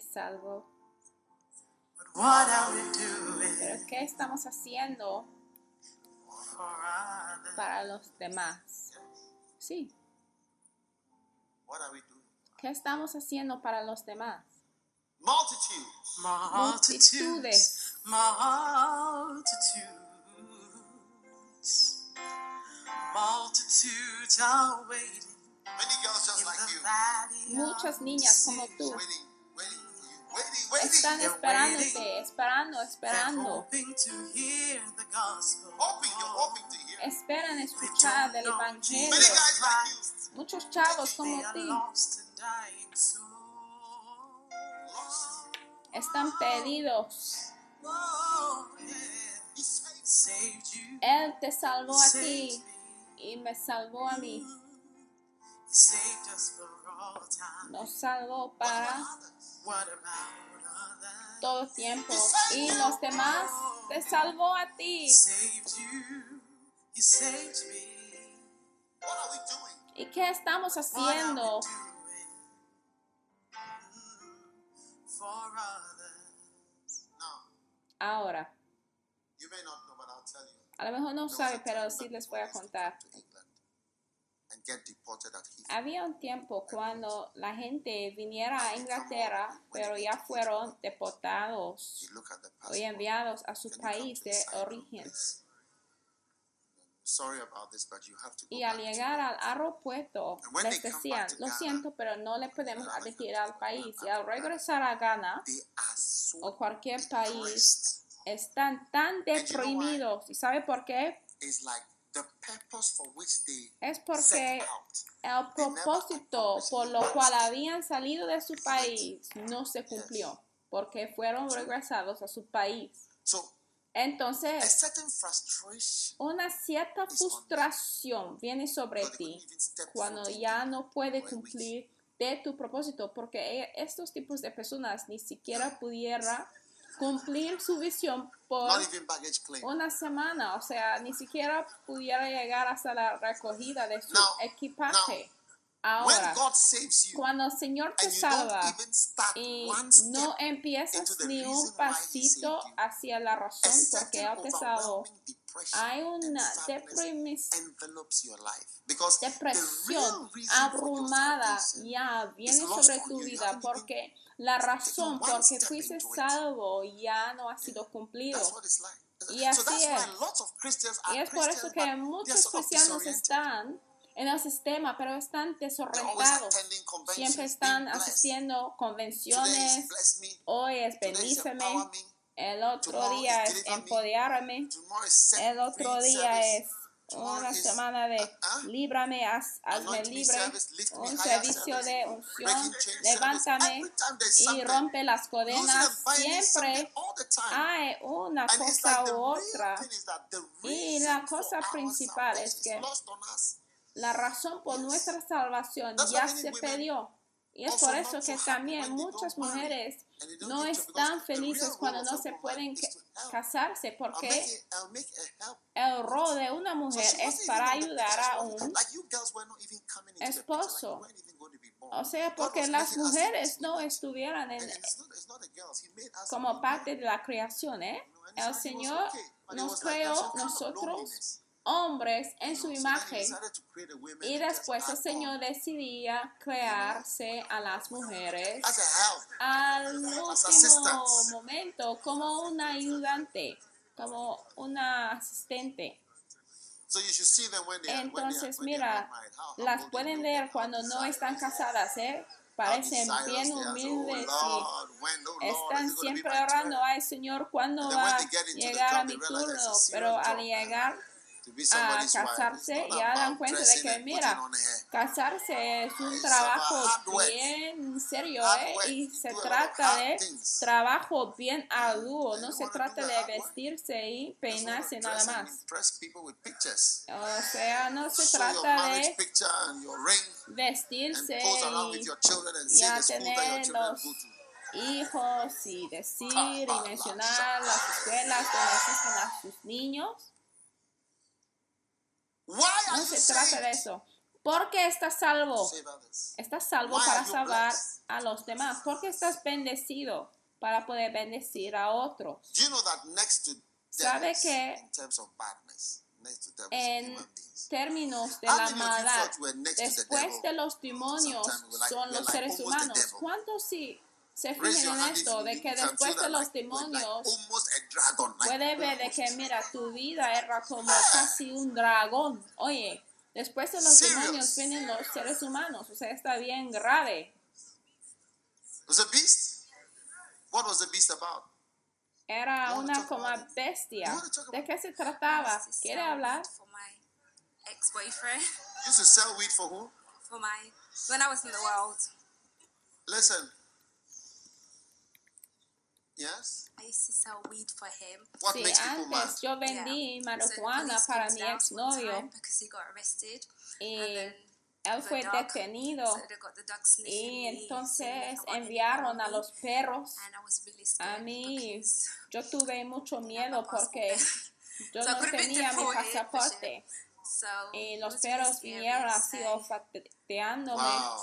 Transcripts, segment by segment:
Salvo. Pero ¿qué estamos haciendo para los demás? Sí? ¿qué estamos haciendo para los demás? Multitudes. Multitudes. Multitudes. Multitudes are waiting Many girls just in like the you. valley Muchas niñas como tú waiting están esperándote, esperando, esperando. Esperan escuchar del Evangelio. Muchos chavos como ti están perdidos. Oh. Él te salvó a ti y me salvó a mí. Nos salvó para todo tiempo. Y los demás te salvó a ti. ¿Y qué estamos haciendo ahora? A lo mejor no sabe, pero sí les voy a contar. Había un tiempo cuando la gente viniera a Inglaterra, pero ya fueron deportados o enviados a su país de origen. this. Sorry about this, but you have to go Y al llegar al aeropuerto les decían, lo siento, pero no le podemos admitir al país. Y al regresar a Ghana o cualquier país, están tan deprimidos. ¿Y sabe por qué? It's like the purpose for which they Es porque el propósito por lo cual habían salido de su país no se cumplió, porque fueron regresados a su país. Entonces, una cierta frustración viene sobre ti cuando ya no puede cumplir de tu propósito, porque e- estos tipos de personas ni siquiera pudiera cumplir su visión por una semana, o sea, ni siquiera pudiera llegar hasta la recogida de su Now, equipaje. When Ahora, you cuando el Señor te salva y no empiezas ni un pasito hacia la razón porque certain Él te salvó, hay una depresión abrumada ya viene sobre tu vida porque la razón por que fuiste salvo ya no ha sido cumplido. Y así es. Y are es por eso que muchos cristianos están en el sistema, pero están desorientados. Siempre están asistiendo convenciones. Hoy es bendíceme. El otro día es empoderarme. El otro día es una semana de líbrame, haz- hazme libre. Un servicio de unción. Levántame y rompe las cadenas. Siempre hay una cosa u otra. Y la cosa principal es que. La razón por nuestra salvación ya se perdió. Y es por eso so que también muchas mujeres no están felices cuando no se pueden casarse porque el rol de una mujer es para ayudar a un esposo. o sea porque las mujeres no estuvieran en, como parte de la creación ¿eh? El Señor nos creó nosotros. Hombres en su imagen. Y después el Señor decidía crearse a las mujeres al último momento como una ayudante, como una asistente. Entonces, mira, las pueden ver and cuando no están casadas, ¿eh? Parecen bien are. humildes oh y oh están siempre orando, ay Señor, ¿cuándo And then va a llegar a mi turno? Pero al llegar a casarse ya dan cuenta de que mira, casarse es un It's trabajo bien serio ¿eh? y se trata de trabajo bien arduo, no se trata de vestirse y peinarse nada más. impress people with pictures. O sea, no se trata de picture and your ring and vestirse y ya tener los hijos y decir y mencionar las escuelas donde asisten a sus niños. No se trata de eso. Porque estás salvo. Estás salvo para salvar a los demás. Porque estás bendecido para poder bendecir a otros. ¿Sabe que En términos de la maldad, después de los demonios son los seres humanos. ¿Cuántos sí se your en esto? De que después de los demonios almost a dragon, like puede ver de que, mira, tu vida era como casi un dragón. Oye, después de los demonios vienen los seres humanos. O sea, está bien grave. It was a beast. What was the beast about? Era una como bestia. ¿De qué se trataba? ¿Quiere hablar? weed For my ex-boyfriend, You used to sell weed for who? for my when I was in the world, Listen. Yes. I used to sell weed for him. What Sí, makes people mad? antes yo vendí Yeah. marihuana so para mi exnovio time because he got arrested, y and then él fue dog- detenido so they got the dog sniffing y me, entonces anything enviaron on a me, los perros and I was really a scared mí. Yo tuve mucho miedo porque yo So no tenía mi pasaporte so y los perros vinieron así olfateándome Wow.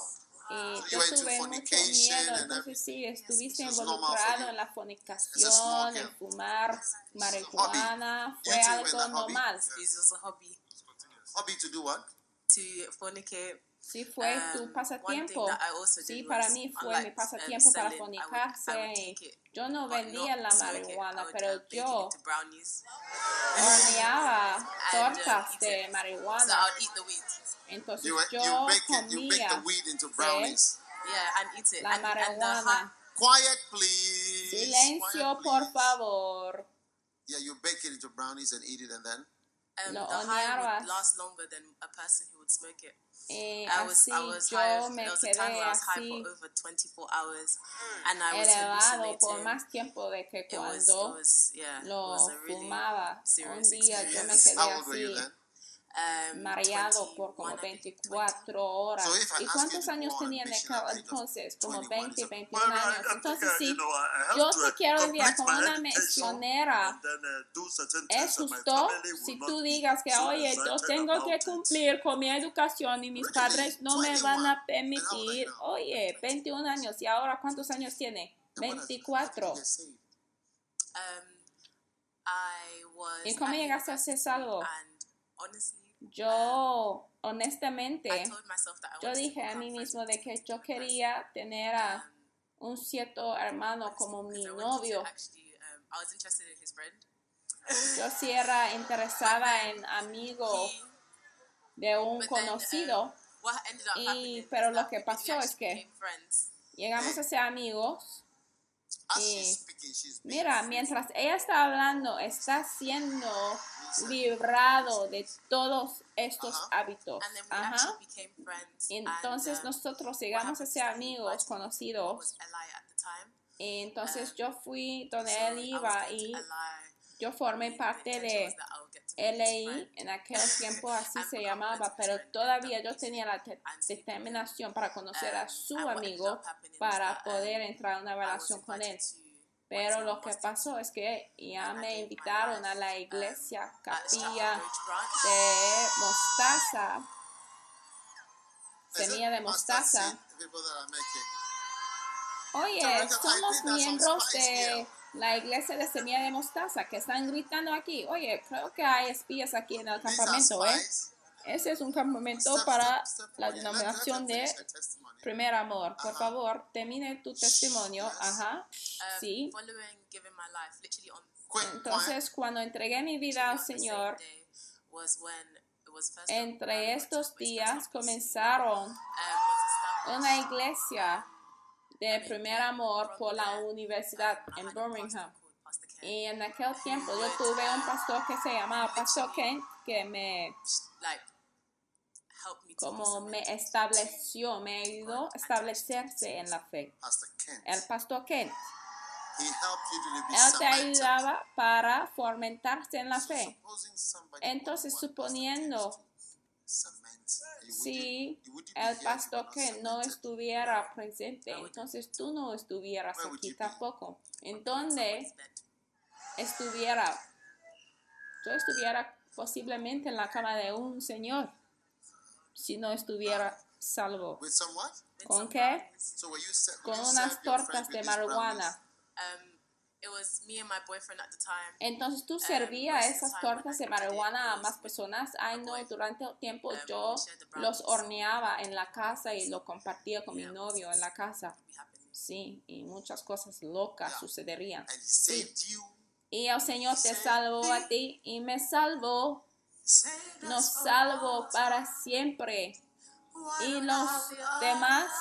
Yo went to tuve mucho miedo. Entonces sí, estuviste involucrado en la fornicación, en fumar marihuana, fue algo normal. It's just a hobby Hobby to do what? to fornicate. Sí fue Um, tu pasatiempo. Sí, para was, mí fue mi um, pasatiempo para would- I fornicarse. Yo no but vendía la marihuana, pero uh, yo horneaba uh, tortas eat de marihuana. I'll eat the weed. Entonces yo comía weed into brownies. Yeah, and eat it. la marihuana. Quiet, please. Silencio, Quiet, por please. favor. Yeah, you bake it into brownies and eat it, and then um, the high would last longer than a person who would smoke it. Y I was, así I was high. yo me There was a time quedé where I was high así for over 24 hours, and I was elevado por hallucinating. más tiempo de que It was, it cuando was, yeah, it lo was a really fumaba. Un serious día yo me experience. quedé how old were you así then? Um, mareado por como 21, I think, 24 horas. ¿Y cuántos años tenía entonces? Como 21, 20, so- 21 Well, I- I años. Entonces sí, yo to, te quiero complete enviar como my una education misionera. Es justo si tú digas que, oye, yo tengo que cumplir con mi educación y mis padres no me van a 21. And how old are you permitir. Oye, 21 años. ¿Y ahora cuántos años tiene? And what has- how did you 24. get saved? Um, I was. ¿Y cómo llegaste a hacer university salvo? Yo, honestamente, yo dije a mí mismo de que yo quería tener a. Um, un cierto hermano como mi novio. Um. Yo sí era interesada en amigo de un conocido. um, Y- pero lo que pasó es que-. Llegamos a ser amigos. Y- Mira, mientras ella está hablando, está siendo librado de todos estos hábitos. Ajá. actually became friends. Entonces and, um, nosotros llegamos a ser amigos, conocidos. Y entonces Um, yo fui donde So él iba y yo formé parte de LI, en aquel tiempo así se llamaba, pero todavía yo tenía la determinación para conocer a su ended amigo para um, poder entrar a una was relación con él. Pero lo que pasó es que ya me invitaron a la iglesia capilla de mostaza, semilla de mostaza. Oye, somos miembros de. La iglesia de semilla de mostaza que están gritando aquí, oye, creo que hay espías aquí en el campamento, ¿eh? Ese es un campamento para la denominación de primer amor. Por favor, termine tu testimonio. Ajá. Um, Sí. Entonces, cuando entregué mi vida al Señor, entre estos días comenzaron um, una iglesia de primer amor por la universidad en Birmingham. Y en aquel tiempo yo tuve un pastor que se llamaba Pastor Kent que me como me estableció, me ayudó a establecerse en la fe. El Pastor Kent, él te ayudaba para fomentarse en la fe. Entonces, suponiendo Si el pastor Kent no estuviera presente, entonces tú no estuvieras aquí tampoco. ¿En dónde estuviera? Yo estuviera posiblemente en la cama de un señor si no estuviera salvo. ¿Con qué? Con unas tortas de marihuana. Entonces tú servías esas tortas de marihuana a más was personas. Ay, no, durante el tiempo yo los horneaba en la casa y lo compartía con mi novio en la casa. Sí, y muchas cosas locas sucederían. You. Y el Señor te salvó a ti y me salvó, nos salvó para siempre. Y los demás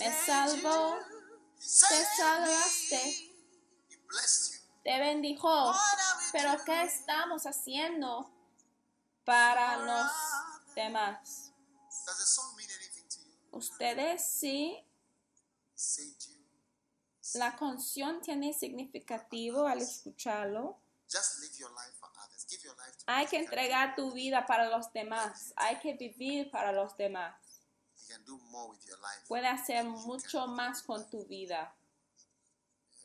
me salvó, te salvaste, te bendijo. Pero ¿qué estamos haciendo para los demás? Ustedes sí, la canción tiene significativo al escucharlo. Hay que entregar tu vida para los demás. Hay que vivir para los demás. Puede hacer mucho más con tu vida.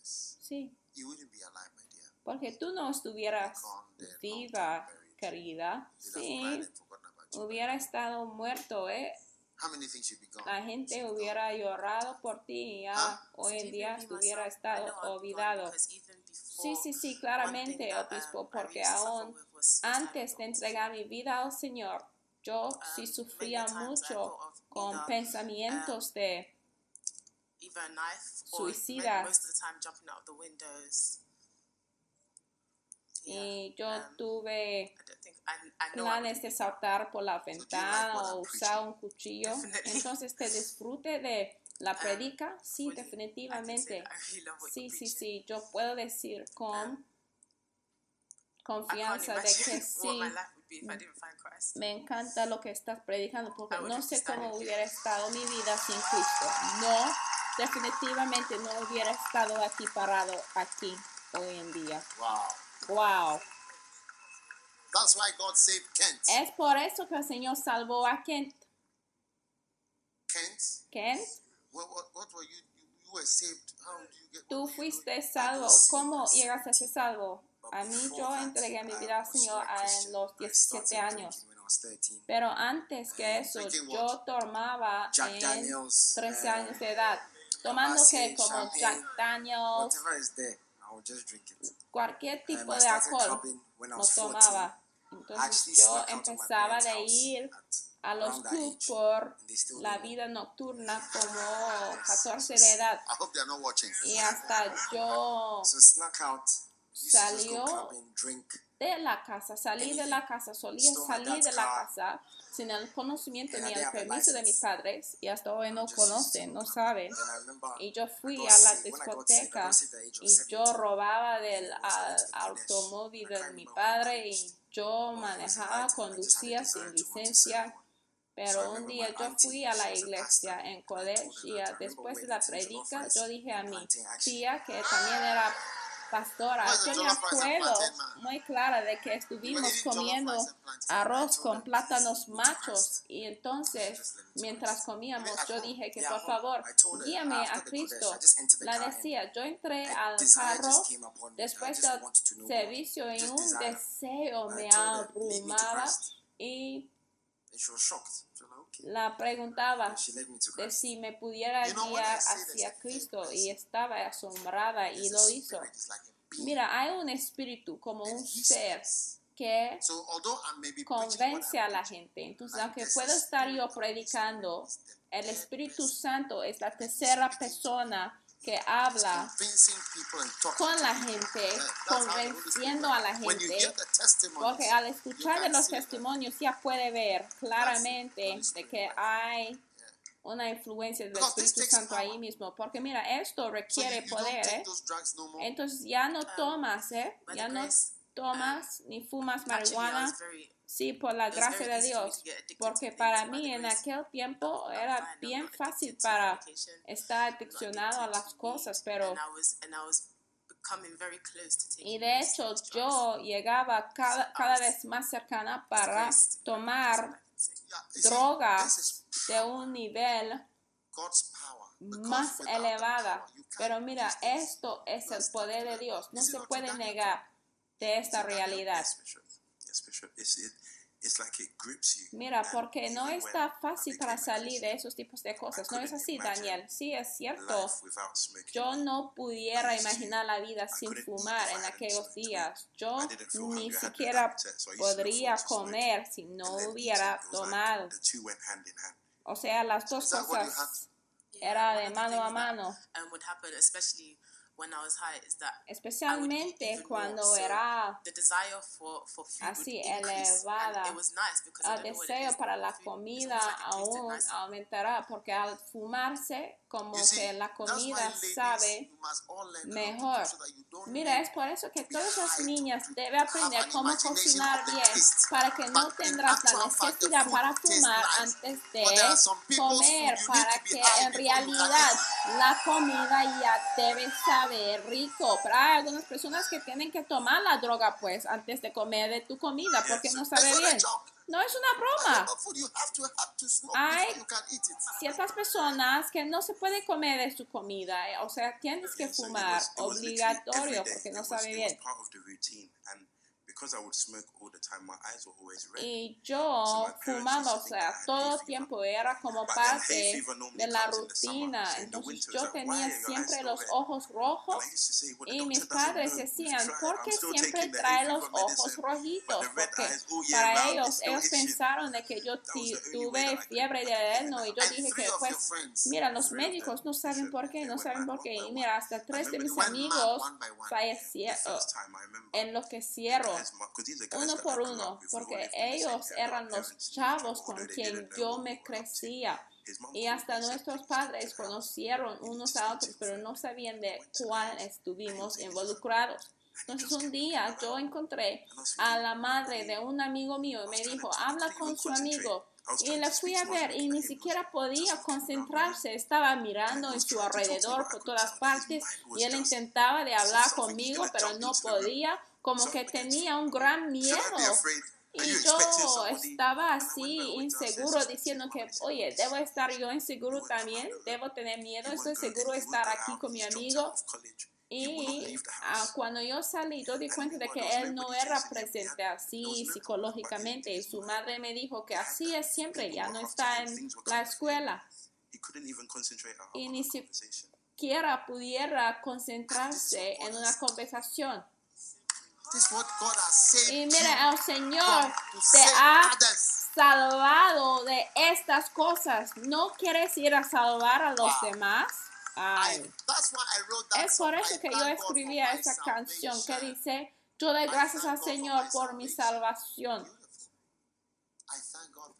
Sí, You wouldn't be alive, my dear. porque tú no estuvieras viva, querida. Sí, hubiera estado muerto, ¿eh? How many things you'd be gone? La gente hubiera llorado por ti y ya hoy en día I estado olvidado. Sí, sí, sí, claramente, obispo, um, I porque aún antes de entregar mi vida al Señor, yo sí Um, sufría mucho con either, pensamientos de either a knife or Suicidas. maybe most of the time jumping out of the windows. Yeah, y yo um, tuve planes de saltar por la ventana o usar un cuchillo. Entonces, ¿te disfrute de la predica? Sí, definitivamente. Sí, sí, sí, yo puedo decir con confianza de que sí, my life would be if I didn't find Christ. me encanta lo que estás predicando porque no sé cómo hubiera estado mi vida sin Cristo. No, definitivamente no hubiera estado aquí parado aquí hoy en día. Wow. Wow. That's why God saved Kent. Es por eso que el Señor salvó a Kent. Kent, Kent, what, what, what were you, you? You were saved. How did you get? tú fuiste salvo. ¿Cómo llegaste a ser salvo? A mí yo entregué mi vida al Señor a los 17 años. Pero antes que eso, yo tomaba Jack en Daniels, 13 eh, años de edad. Tomando que como Jack Daniels, cualquier tipo de alcohol lo was 14. tomaba. Entonces yo empezaba house ir a los clubs por la vida nocturna como 14 de edad. Y hasta yo Salió de la casa, salí de la casa, solía salir de la casa sin el conocimiento ni el permiso de mis padres y hasta hoy no conocen, no saben. Y yo fui a la discoteca y yo 17. robaba del automóvil de mi padre y yo manejaba, conducía sin licencia. Pero un día yo fui a la iglesia en her y después de la predica yo dije a mi tía que también era pastora, yo me acuerdo muy clara de que estuvimos comiendo arroz con plátanos "Please, go to machos Christ." y entonces mientras comíamos yo dije que por favor guíame a Cristo. La decía, yo entré al carro después del servicio y un deseo me told her, "Lead me to abrumaba Christ." y La preguntaba de si me pudiera guiar hacia Cristo y estaba asombrada y lo hizo. Mira, hay un espíritu como un ser que convence a la gente. Entonces, aunque there's puedo a estar yo predicando, el Espíritu Santo es la tercera persona que habla con la gente, convenciendo a la gente, porque al escuchar de los testimonios ya puede ver claramente de que hay una influencia del Espíritu Santo ahí mismo. Porque mira, esto requiere poder, ¿eh? Entonces ya no tomas, ¿eh? Ya no tomas ni fumas marihuana. Sí, por la gracia de Dios. Porque para mí en aquel tiempo era bien fácil para estar adiccionado a las cosas, pero y de hecho yo llegaba cada, cada vez más cercana para tomar drogas de un nivel más elevada. Pero mira, esto es el poder de. Dios. No se puede negar de esta realidad. Mira, porque no está fácil para salir de esos tipos de cosas. No es así, Daniel. Sí, es cierto. Yo no pudiera imaginar la vida sin fumar en aquellos días. Yo ni siquiera podría comer si no hubiera tomado. O sea, las dos cosas Yeah, era one de mano a mano. When I was high, is that Especialmente more, cuando so era the desire for, for food Así, elevada. It was nice because el deseo para la comida aún aumentará porque al fumarse como see, que la comida sabe mejor. so Mira, es por eso que todas las niñas deben aprender cómo cocinar bien para que no tendrás la necesidad para fumar antes de comer para que en realidad la comida ya debe saber rico. Pero hay algunas personas que tienen que tomar la droga pues antes de comer de tu comida porque no sabe bien. No es una broma. Hay ciertas personas que no se puede comer de su comida, eh, o sea, tienes que fumar obligatorio porque no sabe bien. Was part of the routine. And because I would smoke all the time, my eyes were always red. Y yo fumaba, o sea, todo fever. tiempo era como parte de la rutina. Entonces yo tenía siempre los ojos rojos y mis padres decían. ¿por qué siempre trae los ojos rojitos? Porque year para ellos, ellos pensaron de que yo tuve fiebre de adeno y yo dije que pues. Mira, los médicos no saben por qué, no saben por qué. Y mira, hasta tres de mis amigos fallecieron, enloquecieron uno por uno, porque ellos eran los chavos con quien yo me crecía. Y hasta nuestros "Please take padres him out." conocieron unos a otros, pero no sabían de cuál estuvimos involucrados. Entonces un día yo encontré a la madre de un amigo mío y me dijo, habla con su amigo. Y le fui a ver y ni siquiera podía concentrarse, estaba mirando en su alrededor por todas partes y él intentaba de hablar conmigo, pero no podía, como que tenía un gran miedo. Y yo estaba así, inseguro, diciendo que, oye, "Please, debo estar yo inseguro también, debo tener miedo, estoy seguro de estar aquí con mi amigo. Y ah, cuando yo salí, yo di cuenta de que él no era presente así psicológicamente. Y su madre me dijo que así es siempre, ya no está en la escuela. Y ni si- conversation. Quiera pudiera concentrarse en una conversación. This is what God has saved Y mira, el Señor te ha salvado de estas cosas. ¿No quieres ir a salvar a los demás? Ay. Es por eso que yo my esa canción que dice, yo doy gracias al Señor por mi salvación.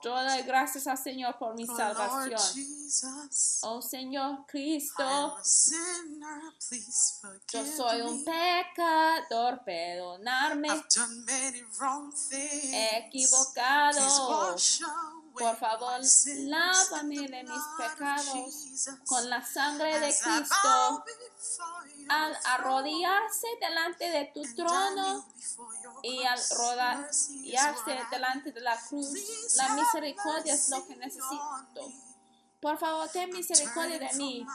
Doy gracias al Señor por mi salvación. Oh Señor Cristo, yo soy un pecador, perdonarme. He equivocado. Por favor, lávame de mis pecados con la sangre de Cristo. Al arrodillarse delante de tu trono before your y I delante de la cruz, la misericordia es lo que necesito. Por favor, ten misericordia de mí,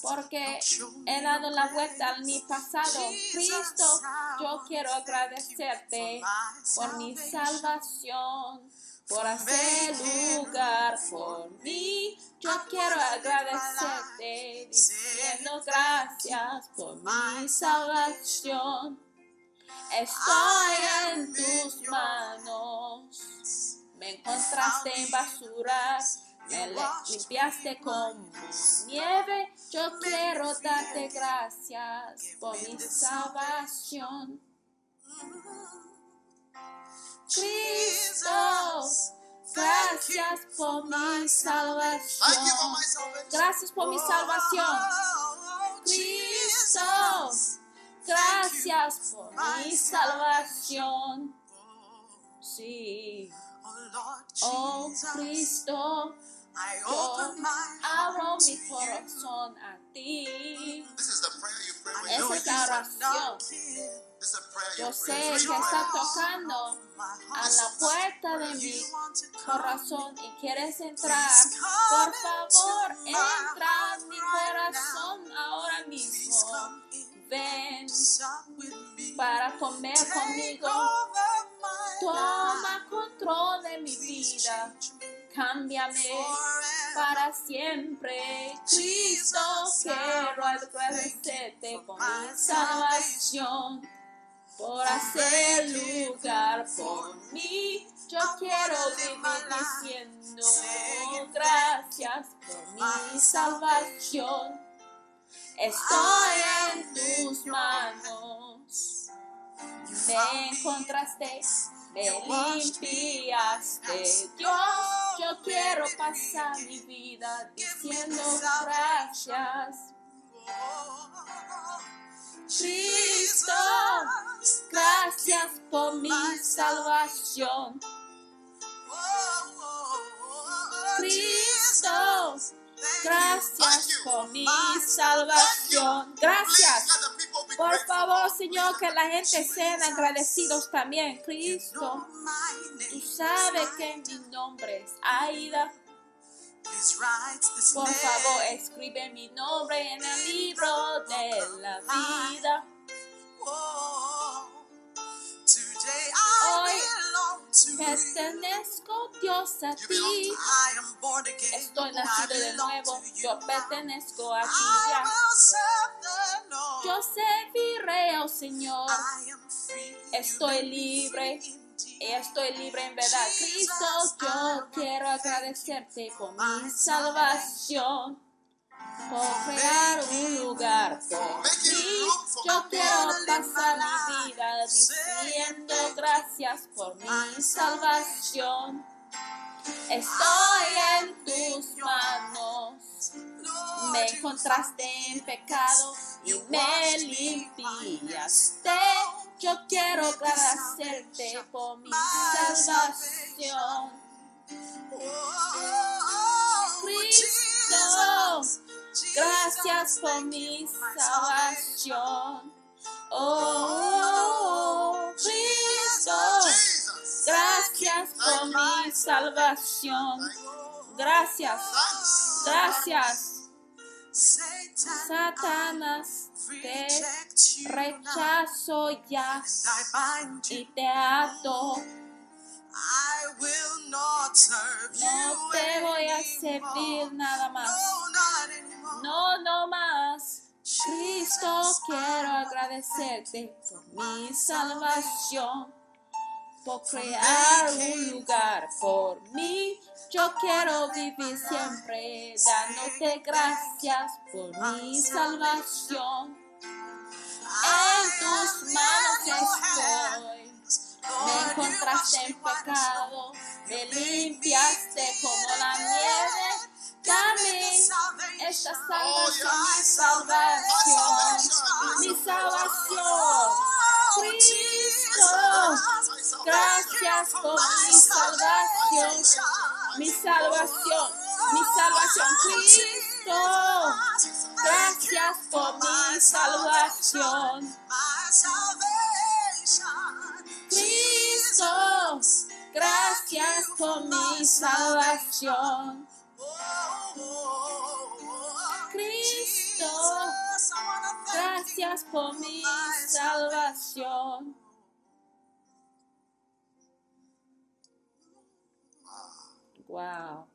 porque he dado la vuelta a mi pasado. Cristo, yo quiero agradecerte por mi salvación. por hacer lugar por mí. Yo quiero agradecerte diciendo gracias por mi salvación. Estoy en tus manos. Me encontraste en basura, me limpiaste como nieve. Yo quiero darte gracias por mi salvación. Cristo, gracias por mi salvación. Gracias por mi salvación. Oh, Cristo, gracias por mi salvación. Sí, Oh Cristo, yo abro mi corazón a ti. This is the prayer you pray when I you know Esa es la oración. a Yo sé que a está tocando a la puerta de mi corazón y quieres entrar. Por favor, entra en mi corazón ahora mismo. Ven para comer conmigo. Toma control de mi vida. Cámbiame para siempre. Cristo, quiero agradecerte por mi salvación, por hacer lugar por mí. Yo quiero vivir diciendo gracias por mi salvación. Estoy en tus manos. Me encontraste, me limpiaste. Dios, yo quiero pasar mi vida diciendo gracias. Cristo, gracias por mi salvación. Cristo, gracias por mi salvación. Gracias. Por favor, Señor, que la gente sean agradecidos también. Cristo, tú sabes que mi nombre es Aida. Por favor, escribe mi nombre en el libro de la vida. Hoy Pertenezco, Dios, a ti. Estoy nacido de nuevo. Yo pertenezco a ti ya. Yo serviré, oh Señor. Estoy libre. Estoy libre en verdad. Cristo, yo quiero agradecerte por mi salvación, crear un lugar por mí. Yo quiero pasar mi vida diciendo gracias por mi salvación. Estoy en tus manos. Me encontraste en pecado y me limpiaste. Yo quiero agradecerte por mi salvación. Oh, Cristo, Jesus, gracias por mi salvación. Oh, Jesus. gracias por mi salvación. Gracias, gracias. Satan, Satanás, te rechazo ya y te ato. No te voy a servir nada más. No, not anymore. No, no más. Cristo, quiero agradecerte por mi salvación, por crear un lugar por mí. Yo quiero vivir siempre dándote gracias por mi salvación. En tus manos estoy. Me encontraste en pecado, me limpiaste como la nieve. Dame esta salvación, mi salvación, mi salvación. Cristo, gracias por mi salvación, mi salvación, mi salvación. Cristo, gracias por mi salvación. Gracias por mi salvación. Cristo, gracias por mi salvación. Wow.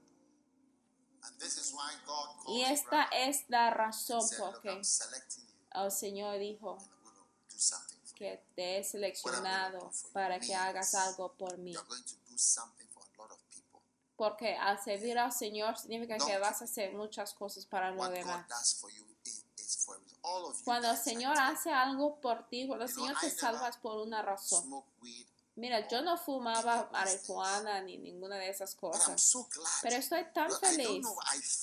Y esta es la razón por que you el Señor dijo que te he seleccionado para que hagas algo por mí. Porque al servir al Señor significa que vas a hacer muchas cosas para los demás. Cuando el Señor hace algo por ti, cuando el Señor te I never salva es por una razón. Mira, yo no fumaba marihuana ni ninguna de esas cosas, so pero estoy tan Well, feliz know.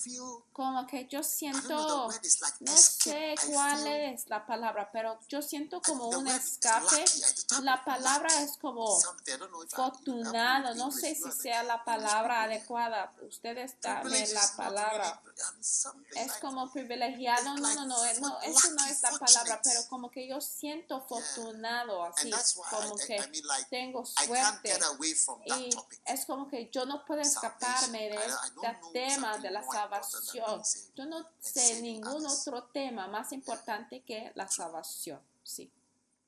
Feel como que yo siento, like no escape. sé cuál es la palabra, pero yo siento como un escape. La palabra es como I'm no sé si sea la palabra adecuada. Ustedes dame la palabra. Es como privilegiado, no, no, no, eh, no, eso no es la palabra, pero como que yo siento afortunado así, como que tengo suerte. Y es como que yo no puedo escaparme de este tema de la salvación. Yo no sé ningún otro tema más importante que la salvación. Sí.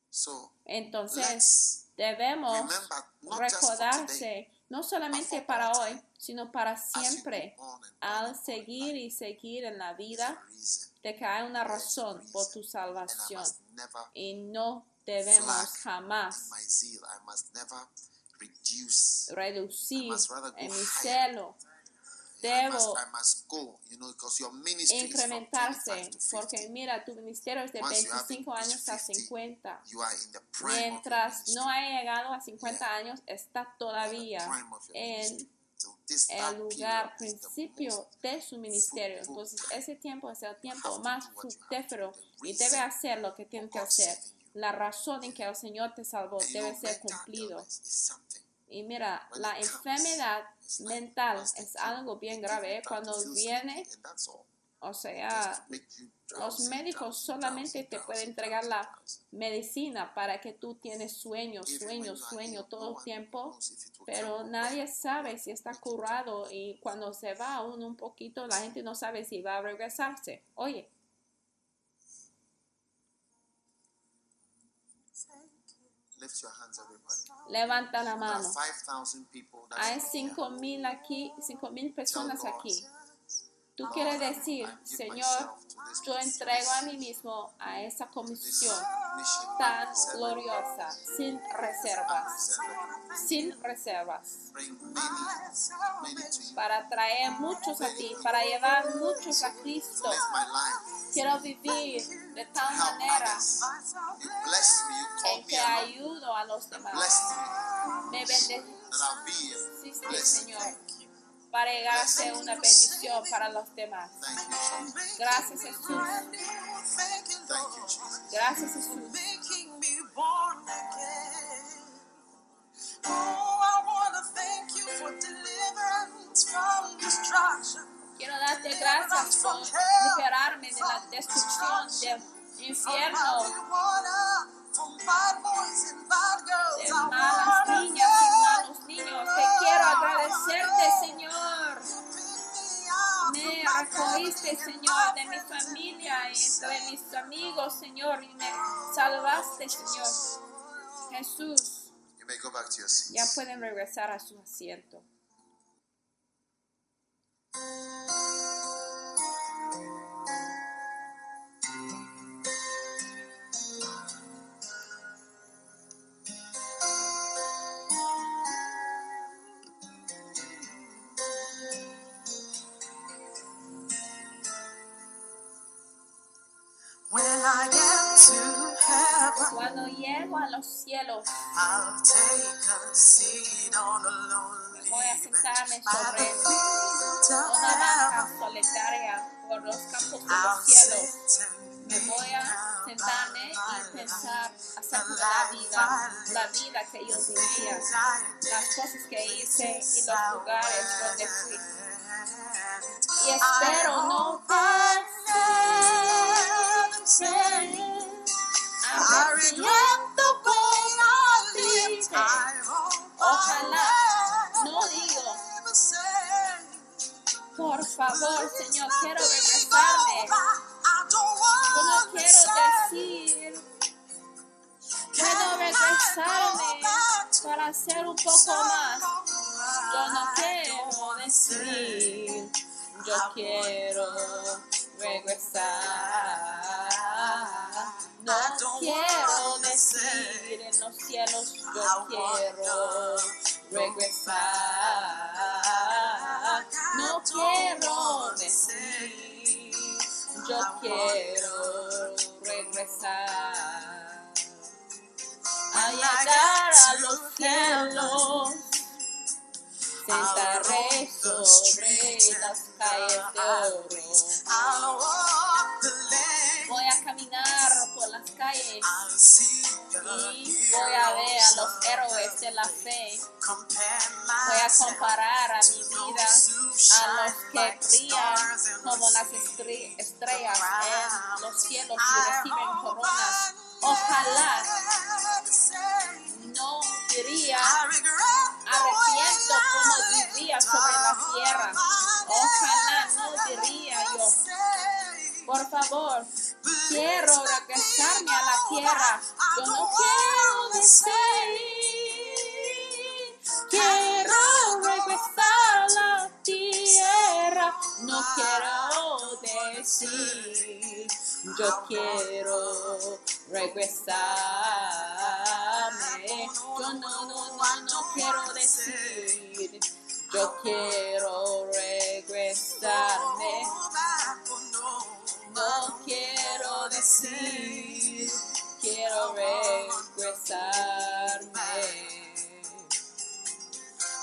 So Entonces, debemos recordarse, no solamente para hoy, sino para siempre, al seguir y seguir en la vida, de que hay una razón por tu salvación. Y no debemos jamás in my zeal. I must never reduce. reducir en mi celo. I Debo must, I must go, you know, because your ministry is from incrementarse, 25 to 50. porque mira, tu ministerio es de Once you have 25 reached años a 50, 50. You are in the prime of your Mientras no haya llegado a 50 años, está todavía en el lugar principio de su ministerio. Entonces, ese tiempo es el tiempo más fructífero y debe hacer lo que tiene que hacer. La razón en que el Señor te salvó debe ser cumplido. Y mira, la enfermedad mental es algo bien grave. ¿eh? Cuando viene, o sea, los médicos solamente te pueden entregar la medicina para que tú tienes sueño, sueño, sueño todo el tiempo. Pero nadie sabe si está curado y cuando se va uno un poquito, la gente no sabe si va a regresarse. Oye, Lift your hands, everybody. levanta la There are mano. 5,000 people that Hay are cinco mil aquí, cinco mil personas Tell God, aquí. Tú quieres decir, Señor, yo entrego a mí mismo a esa comisión tan gloriosa, sin reservas, sin reservas, para traer muchos a ti, para llevar muchos a Cristo. Quiero vivir de tal manera en que ayudo a los demás. Me. Me That bendeciste, I'll be a blessing. Señor, para llegar a ser una bendición para los demás. Gracias, Jesús. Gracias, Jesús. Quiero darte gracias por liberarme de la destrucción del infierno, de malas niñas y malos niños. Te quiero agradecerte, Señor. Me and Señor, de mi familia y entre mis amigos, Señor, y me salvaste, Señor. Jesús, ya pueden regresar a su asiento. Los cielos, I'll take a seat on a lonely voy a sentarme sobre una banca solitaria por los campos de los cielos. Me voy a sentarme y pensar acerca de la vida, la vida que yo vivía, las cosas que hice y los lugares donde fui. Y espero no I regret way I Ojalá, no digo, por favor, Señor, quiero regresarme. Yo no quiero decir, quiero regresarme para hacer un poco más. Yo no quiero decir, yo quiero regresar. No quiero decir en los cielos, yo quiero regresar. No quiero decir, yo quiero regresar. A llegar a los cielos, sentaré sobre las calles de oro. Calles y voy a ver a los héroes de la fe. Voy a comparar a mi vida a los que brillan como las estre- estrellas en los cielos y reciben coronas. Ojalá no diría arrepiento como vivía sobre la tierra. Ojalá no diría yo. Quiero regresarme a la tierra. Yo no quiero decir, quiero regresar a la tierra. No quiero decir, yo quiero regresarme. Yo no, no, no quiero decir, yo quiero regresarme. No quiero decir, quiero regresarme.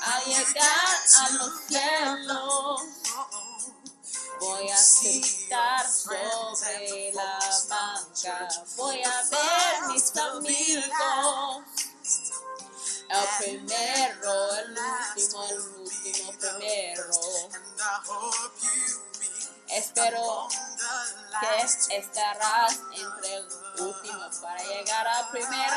A llegar a los cielos, voy a sentar sobre la banca. Voy a ver mis amigos. El primero, el último, el último primero. Espero que estarás entre el último para llegar al primero.